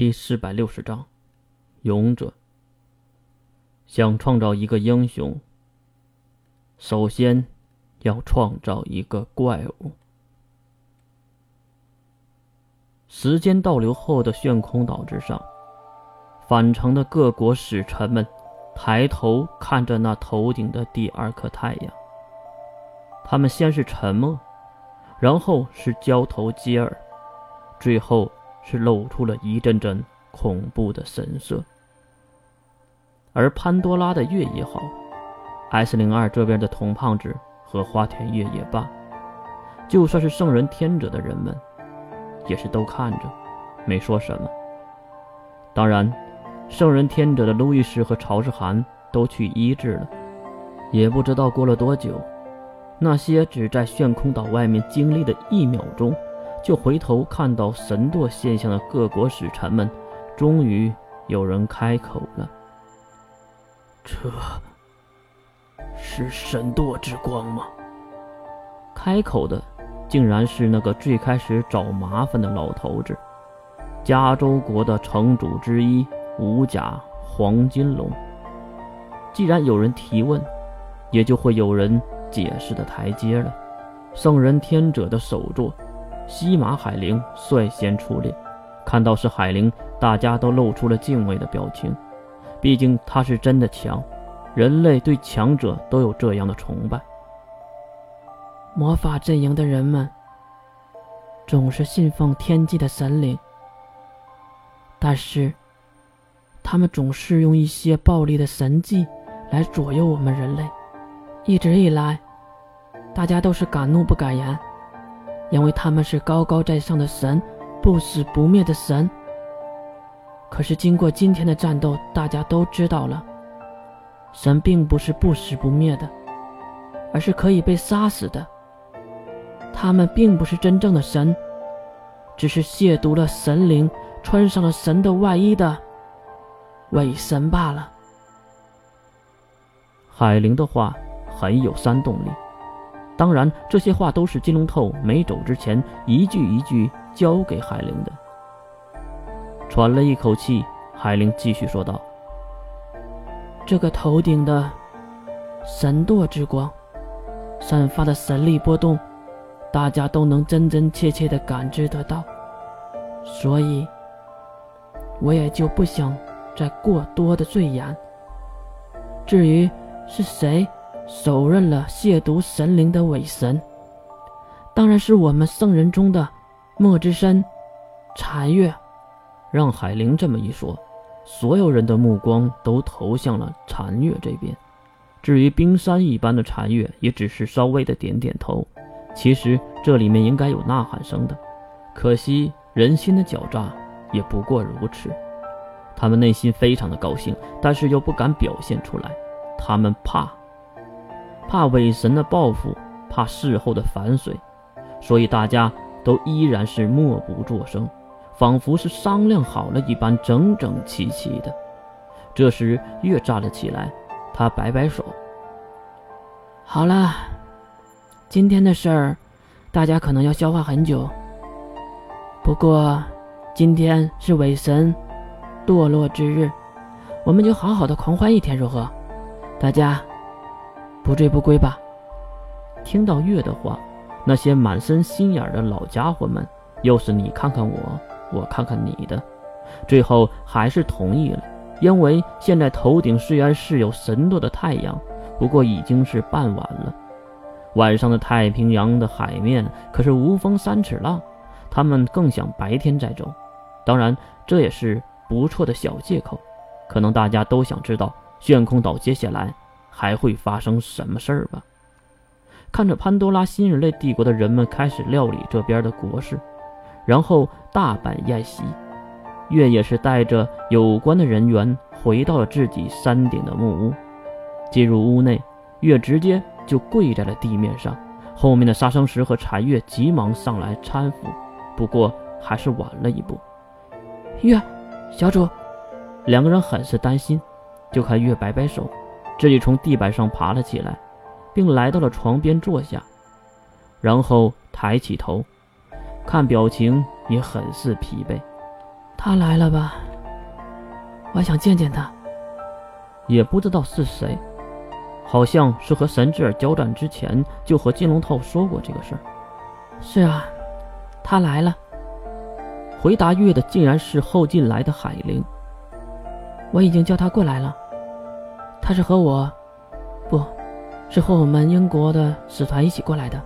第四百六十章，勇者。想创造一个英雄，首先要创造一个怪物。时间倒流后的炫空岛之上，返程的各国使臣们抬头看着那头顶的第二颗太阳。他们先是沉默，然后是交头接耳，最后。是露出了一阵阵恐怖的神色，而潘多拉的月也好，S 零二这边的童胖子和花田月也罢，就算是圣人天者的人们，也是都看着，没说什么。当然，圣人天者的路易斯和曹世涵都去医治了，也不知道过了多久，那些只在炫空岛外面经历的一秒钟。就回头看到神舵现象的各国使臣们，终于有人开口了：“这是神舵之光吗？”开口的竟然是那个最开始找麻烦的老头子——加州国的城主之一五甲黄金龙。既然有人提问，也就会有人解释的台阶了。圣人天者的首座。西马海灵率先出列，看到是海灵，大家都露出了敬畏的表情。毕竟他是真的强，人类对强者都有这样的崇拜。魔法阵营的人们总是信奉天际的神灵，但是他们总是用一些暴力的神迹来左右我们人类。一直以来，大家都是敢怒不敢言。因为他们是高高在上的神，不死不灭的神。可是经过今天的战斗，大家都知道了，神并不是不死不灭的，而是可以被杀死的。他们并不是真正的神，只是亵渎了神灵，穿上了神的外衣的伪神罢了。海灵的话很有煽动力。当然，这些话都是金龙透没走之前一句一句教给海灵的。喘了一口气，海灵继续说道：“这个头顶的神舵之光，散发的神力波动，大家都能真真切切的感知得到，所以，我也就不想再过多的赘言。至于是谁？”手刃了亵渎神灵的伪神，当然是我们圣人中的莫之身禅月。让海灵这么一说，所有人的目光都投向了禅月这边。至于冰山一般的禅月，也只是稍微的点点头。其实这里面应该有呐喊声的，可惜人心的狡诈也不过如此。他们内心非常的高兴，但是又不敢表现出来，他们怕。怕伪神的报复，怕事后的反水，所以大家都依然是默不作声，仿佛是商量好了一般，整整齐齐的。这时，月站了起来，他摆摆手：“好了，今天的事儿，大家可能要消化很久。不过，今天是伪神堕落之日，我们就好好的狂欢一天，如何？大家。”不醉不归吧。听到月的话，那些满身心眼的老家伙们又是你看看我，我看看你的，最后还是同意了。因为现在头顶虽然是有神舵的太阳，不过已经是傍晚了。晚上的太平洋的海面可是无风三尺浪，他们更想白天再走。当然，这也是不错的小借口。可能大家都想知道悬空岛接下来。还会发生什么事儿吧？看着潘多拉新人类帝国的人们开始料理这边的国事，然后大摆宴席，月也是带着有关的人员回到了自己山顶的木屋。进入屋内，月直接就跪在了地面上，后面的杀生石和禅月急忙上来搀扶，不过还是晚了一步。月，小主，两个人很是担心，就看月摆摆手。自己从地板上爬了起来，并来到了床边坐下，然后抬起头，看表情也很是疲惫。他来了吧？我想见见他。也不知道是谁，好像是和神之耳交战之前就和金龙头说过这个事儿。是啊，他来了。回答月的竟然是后进来的海灵。我已经叫他过来了。他是和我，不，是和我们英国的使团一起过来的。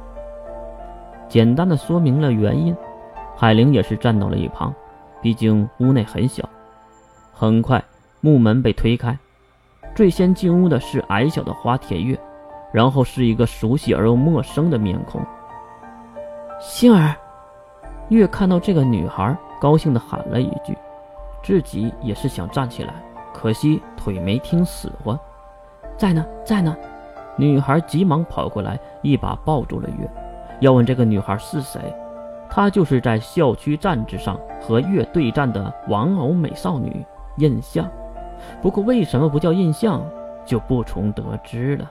简单的说明了原因，海玲也是站到了一旁，毕竟屋内很小。很快，木门被推开，最先进屋的是矮小的花铁月，然后是一个熟悉而又陌生的面孔。星儿，月看到这个女孩，高兴地喊了一句，自己也是想站起来，可惜腿没听使唤。在呢，在呢。女孩急忙跑过来，一把抱住了月，要问这个女孩是谁。她就是在校区战之上和月对战的玩偶美少女印象，不过为什么不叫印象，就不从得知了。